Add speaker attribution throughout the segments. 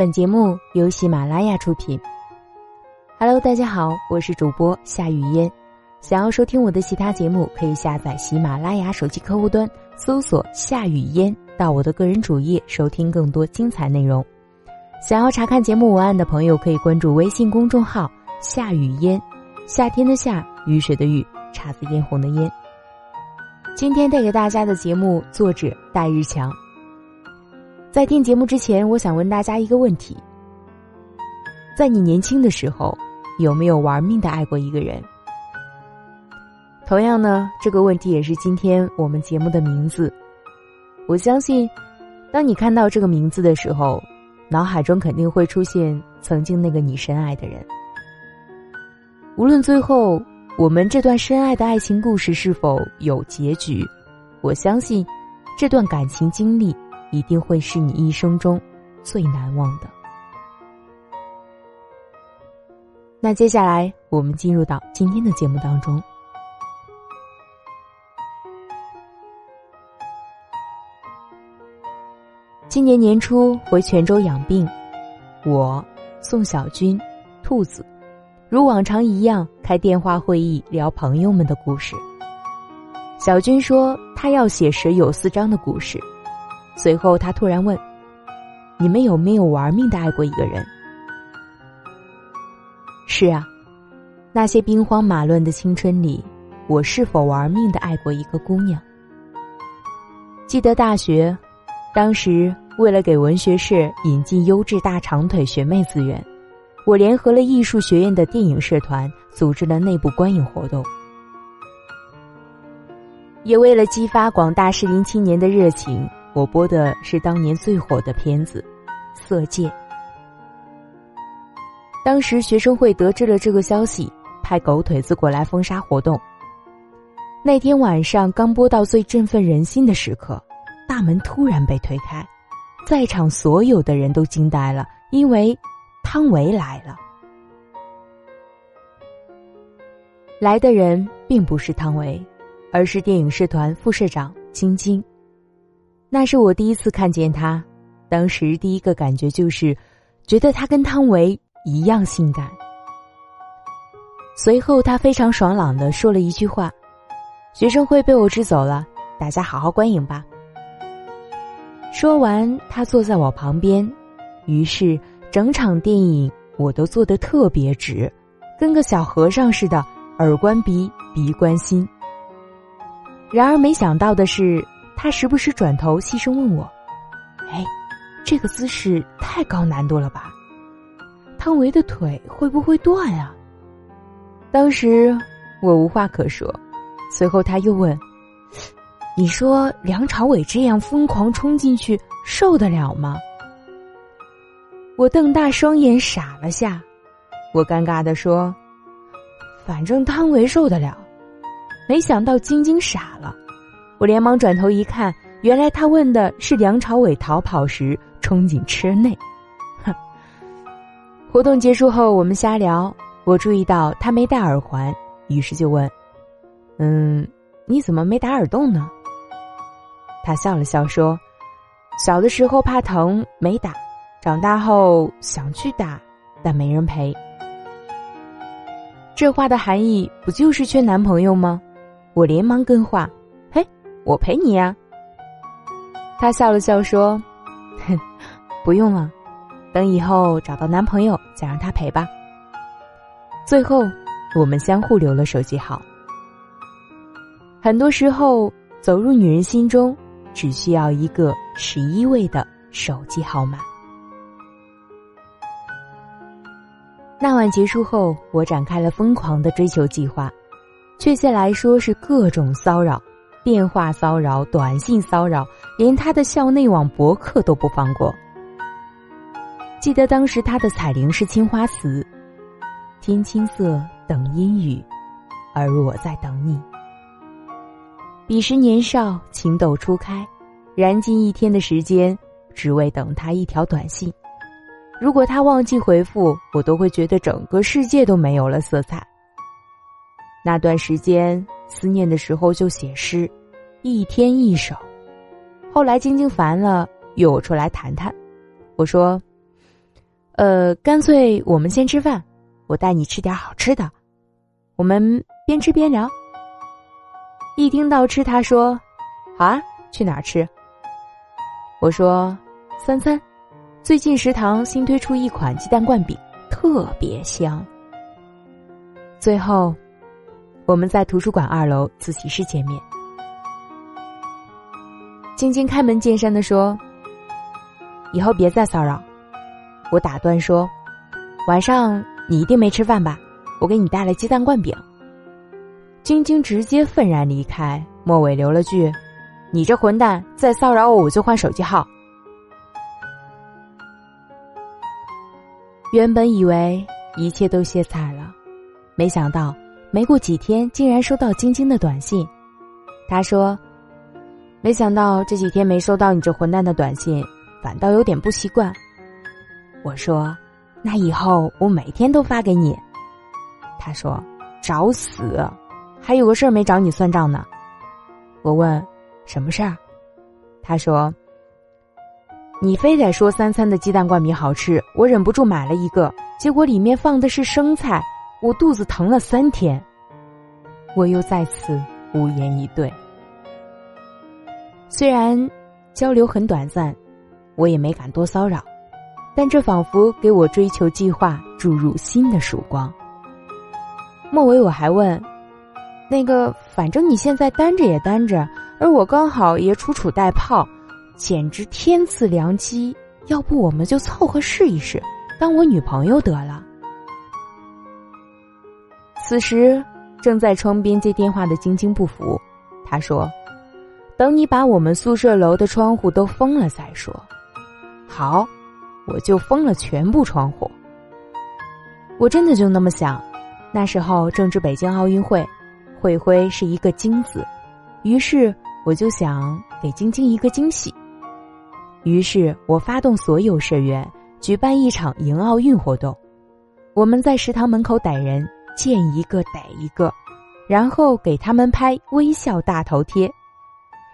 Speaker 1: 本节目由喜马拉雅出品。Hello，大家好，我是主播夏雨嫣。想要收听我的其他节目，可以下载喜马拉雅手机客户端，搜索“夏雨嫣”，到我的个人主页收听更多精彩内容。想要查看节目文案的朋友，可以关注微信公众号“夏雨嫣”，夏天的夏，雨水的雨，姹紫嫣红的嫣。今天带给大家的节目，作者戴日强。在听节目之前，我想问大家一个问题：在你年轻的时候，有没有玩命的爱过一个人？同样呢，这个问题也是今天我们节目的名字。我相信，当你看到这个名字的时候，脑海中肯定会出现曾经那个你深爱的人。无论最后我们这段深爱的爱情故事是否有结局，我相信这段感情经历。一定会是你一生中最难忘的。那接下来，我们进入到今天的节目当中。今年年初回泉州养病，我、宋小军、兔子，如往常一样开电话会议聊朋友们的故事。小军说他要写蛇有四章的故事。随后，他突然问：“你们有没有玩命的爱过一个人？”是啊，那些兵荒马乱的青春里，我是否玩命的爱过一个姑娘？记得大学，当时为了给文学社引进优质大长腿学妹资源，我联合了艺术学院的电影社团，组织了内部观影活动，也为了激发广大适龄青年的热情。我播的是当年最火的片子《色戒》。当时学生会得知了这个消息，派狗腿子过来封杀活动。那天晚上刚播到最振奋人心的时刻，大门突然被推开，在场所有的人都惊呆了，因为汤唯来了。来的人并不是汤唯，而是电影社团副社长晶晶。那是我第一次看见他，当时第一个感觉就是，觉得他跟汤唯一样性感。随后他非常爽朗的说了一句话：“学生会被我支走了，大家好好观影吧。”说完，他坐在我旁边，于是整场电影我都坐得特别直，跟个小和尚似的，耳观鼻，鼻观心。然而没想到的是。他时不时转头细声问我：“哎，这个姿势太高难度了吧？汤唯的腿会不会断啊？”当时我无话可说。随后他又问：“你说梁朝伟这样疯狂冲进去受得了吗？”我瞪大双眼傻了下，我尴尬的说：“反正汤唯受得了。”没想到晶晶傻了。我连忙转头一看，原来他问的是梁朝伟逃跑时冲进车内。哼！活动结束后，我们瞎聊，我注意到他没戴耳环，于是就问：“嗯，你怎么没打耳洞呢？”他笑了笑说：“小的时候怕疼没打，长大后想去打，但没人陪。”这话的含义不就是缺男朋友吗？我连忙跟话。我陪你呀。他笑了笑说：“哼，不用了，等以后找到男朋友再让他陪吧。”最后，我们相互留了手机号。很多时候，走入女人心中，只需要一个十一位的手机号码。那晚结束后，我展开了疯狂的追求计划，确切来说是各种骚扰。电话骚扰、短信骚扰，连他的校内网博客都不放过。记得当时他的彩铃是青花瓷，天青色等阴雨，而我在等你。彼时年少，情窦初开，燃尽一天的时间，只为等他一条短信。如果他忘记回复，我都会觉得整个世界都没有了色彩。那段时间。思念的时候就写诗，一天一首。后来晶晶烦了，约我出来谈谈。我说：“呃，干脆我们先吃饭，我带你吃点好吃的，我们边吃边聊。”一听到吃，他说：“好啊，去哪儿吃？”我说：“三餐，最近食堂新推出一款鸡蛋灌饼，特别香。”最后，我们在图书馆二楼自习室见面。晶晶开门见山的说：“以后别再骚扰。”我打断说：“晚上你一定没吃饭吧？我给你带了鸡蛋灌饼。”晶晶直接愤然离开，末尾留了句：“你这混蛋，再骚扰我，我就换手机号。”原本以为一切都歇菜了，没想到没过几天，竟然收到晶晶的短信。他说。没想到这几天没收到你这混蛋的短信，反倒有点不习惯。我说：“那以后我每天都发给你。”他说：“找死，还有个事儿没找你算账呢。”我问：“什么事儿？”他说：“你非得说三餐的鸡蛋灌饼好吃，我忍不住买了一个，结果里面放的是生菜，我肚子疼了三天。”我又再次无言以对。虽然交流很短暂，我也没敢多骚扰，但这仿佛给我追求计划注入新的曙光。末尾我还问：“那个，反正你现在单着也单着，而我刚好也楚楚带炮，简直天赐良机。要不我们就凑合试一试，当我女朋友得了。”此时正在窗边接电话的晶晶不服，她说。等你把我们宿舍楼的窗户都封了再说。好，我就封了全部窗户。我真的就那么想。那时候正值北京奥运会，会徽是一个金字，于是我就想给晶晶一个惊喜。于是我发动所有社员举办一场迎奥运活动。我们在食堂门口逮人，见一个逮一个，然后给他们拍微笑大头贴。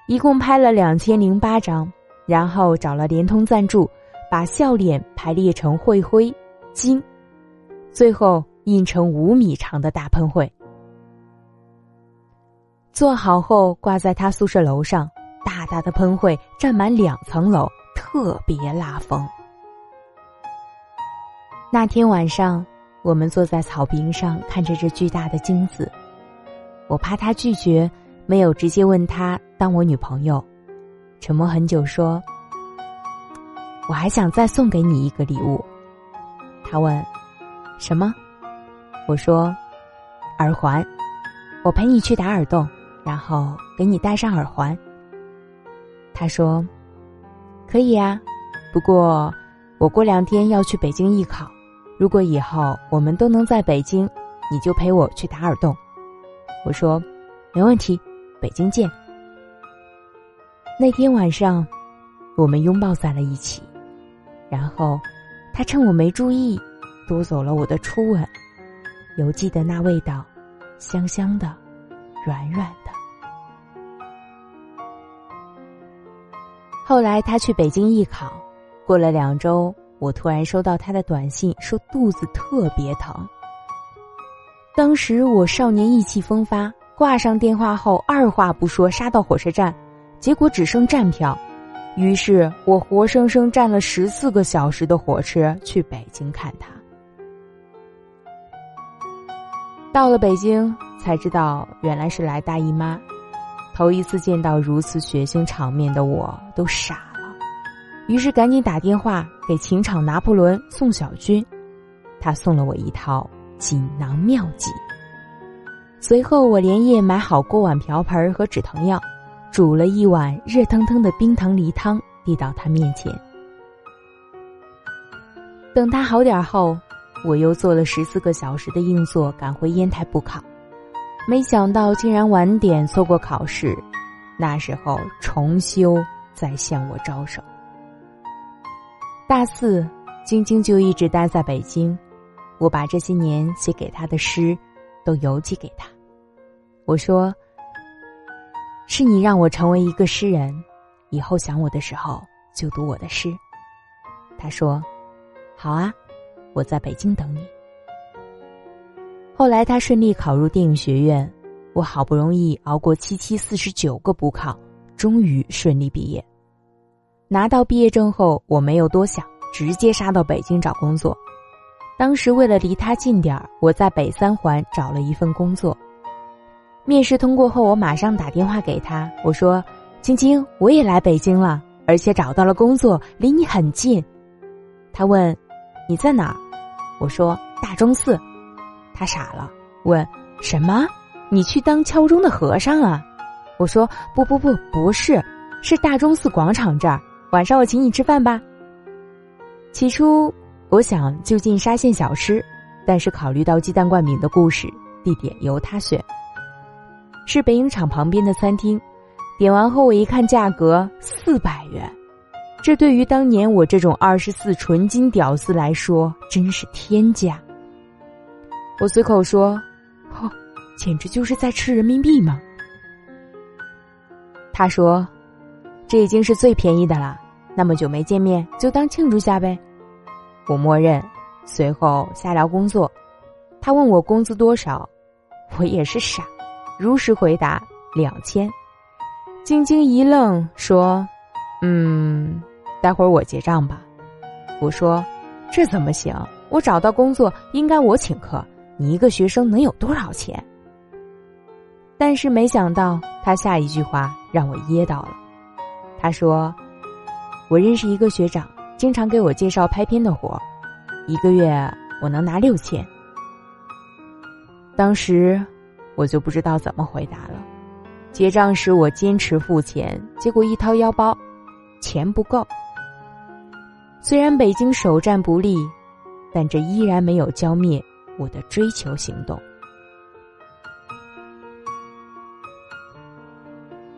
Speaker 1: 一共拍了两千零八张，然后找了联通赞助，把笑脸排列成会徽金，最后印成五米长的大喷绘。做好后挂在他宿舍楼上，大大的喷绘占满两层楼，特别拉风。那天晚上，我们坐在草坪上看着这巨大的金子，我怕他拒绝。没有直接问他当我女朋友，沉默很久说：“我还想再送给你一个礼物。”他问：“什么？”我说：“耳环，我陪你去打耳洞，然后给你戴上耳环。”他说：“可以呀，不过我过两天要去北京艺考，如果以后我们都能在北京，你就陪我去打耳洞。”我说：“没问题。”北京见。那天晚上，我们拥抱在了一起，然后他趁我没注意，夺走了我的初吻。犹记得那味道，香香的，软软的。后来他去北京艺考，过了两周，我突然收到他的短信，说肚子特别疼。当时我少年意气风发。挂上电话后，二话不说杀到火车站，结果只剩站票，于是我活生生站了十四个小时的火车去北京看他。到了北京才知道原来是来大姨妈，头一次见到如此血腥场面的我都傻，于是赶紧打电话给情场拿破仑宋小军，他送了我一套锦囊妙计。随后，我连夜买好锅碗瓢盆和止疼药，煮了一碗热腾腾的冰糖梨汤，递到他面前。等他好点后，我又坐了十四个小时的硬座赶回烟台补考，没想到竟然晚点错过考试。那时候重修在向我招手。大四，晶晶就一直待在北京，我把这些年写给他的诗。都邮寄给他。我说：“是你让我成为一个诗人，以后想我的时候就读我的诗。”他说：“好啊，我在北京等你。后来他顺利考入电影学院，我好不容易熬过七七四十九个补考，终于顺利毕业。拿到毕业证后，我没有多想，直接杀到北京找工作。当时为了离他近点儿，我在北三环找了一份工作。面试通过后，我马上打电话给他，我说：“晶晶，我也来北京了，而且找到了工作，离你很近。”他问：“你在哪儿？”我说：“大钟寺。”他傻了，问：“什么？你去当敲钟的和尚啊？”我说：“不不不，不是，是大钟寺广场这儿。晚上我请你吃饭吧。”起初我想就近沙县小吃，但是考虑到鸡蛋灌饼的故事，地点由他选。是北影厂旁边的餐厅，点完后我一看价格四百元，这对于当年我这种二十四纯金屌丝来说真是天价。我随口说：“哦，简直就是在吃人民币嘛。”他说：“这已经是最便宜的了，那么久没见面，就当庆祝下呗。”我默认，随后瞎聊工作。他问我工资多少，我也是傻。如实回答两千，晶晶一愣，说：“嗯，待会儿我结账吧。”我说：“这怎么行？我找到工作应该我请客，你一个学生能有多少钱？”但是没想到他下一句话让我噎到了。他说：“我认识一个学长，经常给我介绍拍片的活，一个月我能拿六千。”当时。我就不知道怎么回答了。结账时我坚持付钱，结果一掏腰包，钱不够。虽然北京首战不利，但这依然没有浇灭我的追求行动。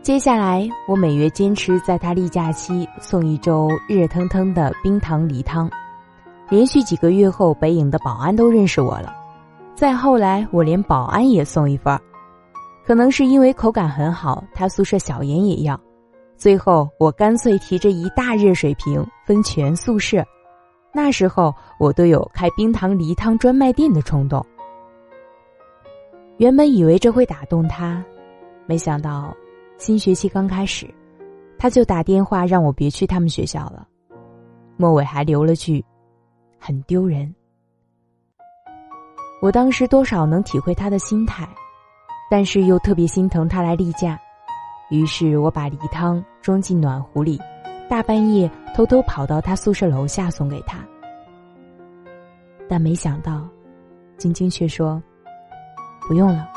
Speaker 1: 接下来，我每月坚持在他例假期送一周热腾腾的冰糖梨汤，连续几个月后，北影的保安都认识我了。再后来，我连保安也送一份儿，可能是因为口感很好，他宿舍小严也要。最后，我干脆提着一大热水瓶分全宿舍。那时候，我都有开冰糖梨汤专卖店的冲动。原本以为这会打动他，没想到新学期刚开始，他就打电话让我别去他们学校了。末尾还留了句：“很丢人。”我当时多少能体会他的心态，但是又特别心疼他来例假，于是我把梨汤装进暖壶里，大半夜偷偷跑到他宿舍楼下送给他。但没想到，晶晶却说：“不用了。”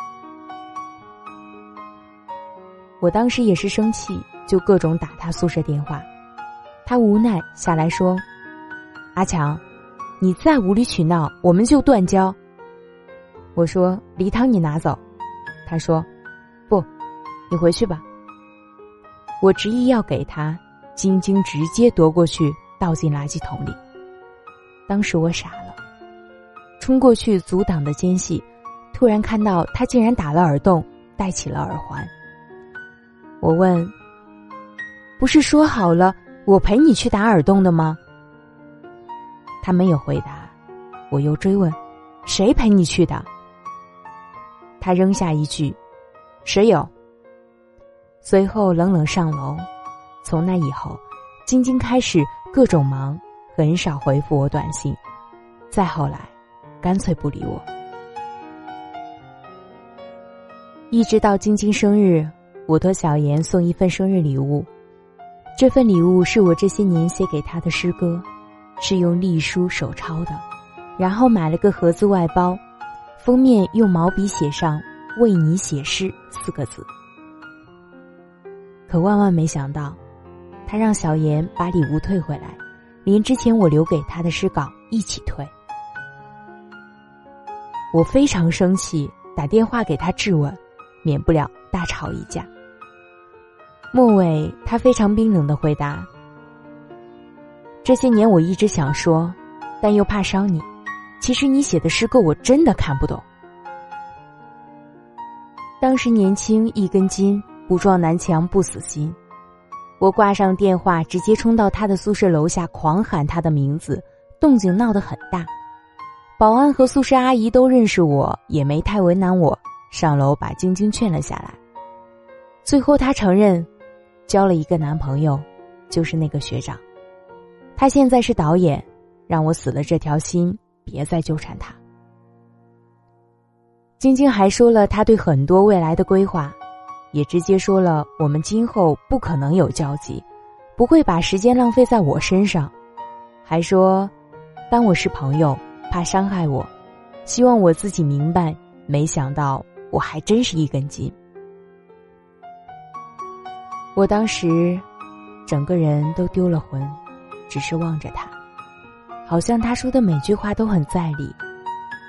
Speaker 1: 我当时也是生气，就各种打他宿舍电话，他无奈下来说：“阿强，你再无理取闹，我们就断交。”我说：“梨汤你拿走。”他说：“不，你回去吧。”我执意要给他，晶晶直接夺过去倒进垃圾桶里。当时我傻了，冲过去阻挡的间隙，突然看到他竟然打了耳洞，戴起了耳环。我问：“不是说好了我陪你去打耳洞的吗？”他没有回答。我又追问：“谁陪你去的？”他扔下一句：“谁有？”随后冷冷上楼。从那以后，晶晶开始各种忙，很少回复我短信。再后来，干脆不理我。一直到晶晶生日，我托小严送一份生日礼物。这份礼物是我这些年写给他的诗歌，是用隶书手抄的，然后买了个盒子外包。封面用毛笔写上“为你写诗”四个字，可万万没想到，他让小严把礼物退回来，连之前我留给他的诗稿一起退。我非常生气，打电话给他质问，免不了大吵一架。末尾，他非常冰冷的回答：“这些年我一直想说，但又怕伤你。”其实你写的诗歌我真的看不懂。当时年轻一根筋，不撞南墙不死心。我挂上电话，直接冲到他的宿舍楼下，狂喊他的名字，动静闹得很大。保安和宿舍阿姨都认识我，也没太为难我，上楼把晶晶劝了下来。最后，他承认，交了一个男朋友，就是那个学长。他现在是导演，让我死了这条心，别再纠缠他。晶晶还说了他对很多未来的规划，也直接说了我们今后不可能有交集，不会把时间浪费在我身上，还说，当我是朋友，怕伤害我，希望我自己明白。没想到我还真是一根筋。我当时，整个人都丢了魂，只是望着他，好像他说的每句话都很在理，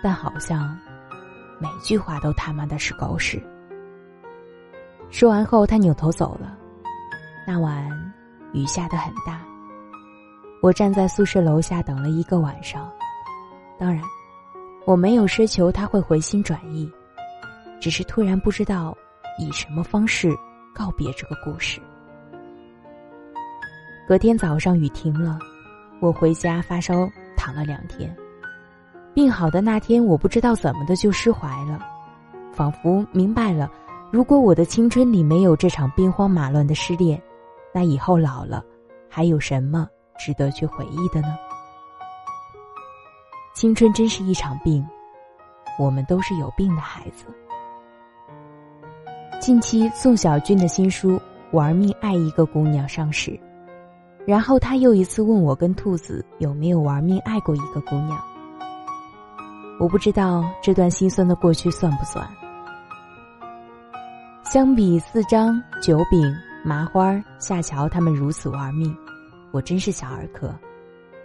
Speaker 1: 但好像每句话都他妈的是狗屎。说完后，他扭头走了。那晚雨下得很大，我站在宿舍楼下等了一个晚上。当然，我没有奢求他会回心转意，只是突然不知道以什么方式。告别这个故事。隔天早上雨停了，我回家发烧躺了两天。病好的那天，我不知道怎么的就释怀了，仿佛明白了：如果我的青春里没有这场兵荒马乱的失恋，那以后老了，还有什么值得去回忆的呢？青春真是一场病，我们都是有病的孩子。近期宋小军的新书《玩命爱一个姑娘》上市，然后他又一次问我跟兔子有没有玩命爱过一个姑娘。我不知道这段心酸的过去算不算。相比四张九饼麻花夏乔他们如此玩命，我真是小儿科。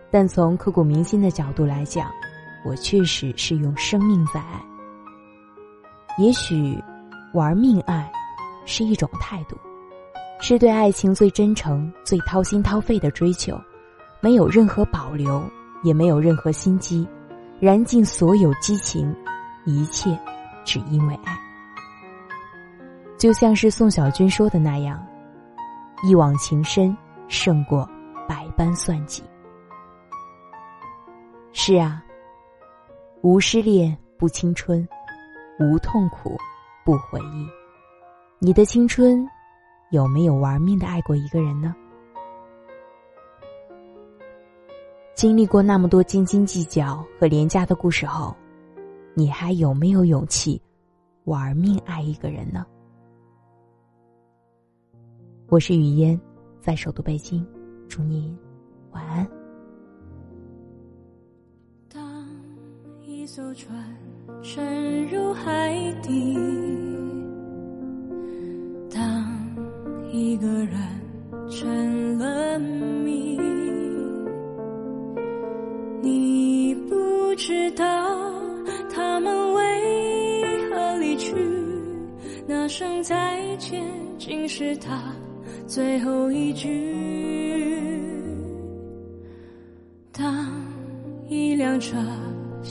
Speaker 1: 但从刻骨铭心的角度来讲，我确实是用生命在爱。也许。玩命爱，是一种态度，是对爱情最真诚、最掏心掏肺的追求，没有任何保留，也没有任何心机，燃尽所有激情，一切只因为爱。就像是宋小军说的那样，一往情深胜过百般算计。是啊，无失恋不青春，无痛苦。不回忆，你的青春有没有玩命的爱过一个人呢？经历过那么多斤斤计较和廉价的故事后，你还有没有勇气玩命爱一个人呢？我是雨嫣，在首都北京，祝你晚安。
Speaker 2: 当一艘船沉入海底。当一个人成了谜，你不知道他们为何离去，那声再见竟是他最后一句。当一辆车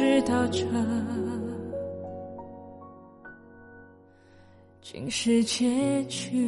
Speaker 2: 知道这竟是结局。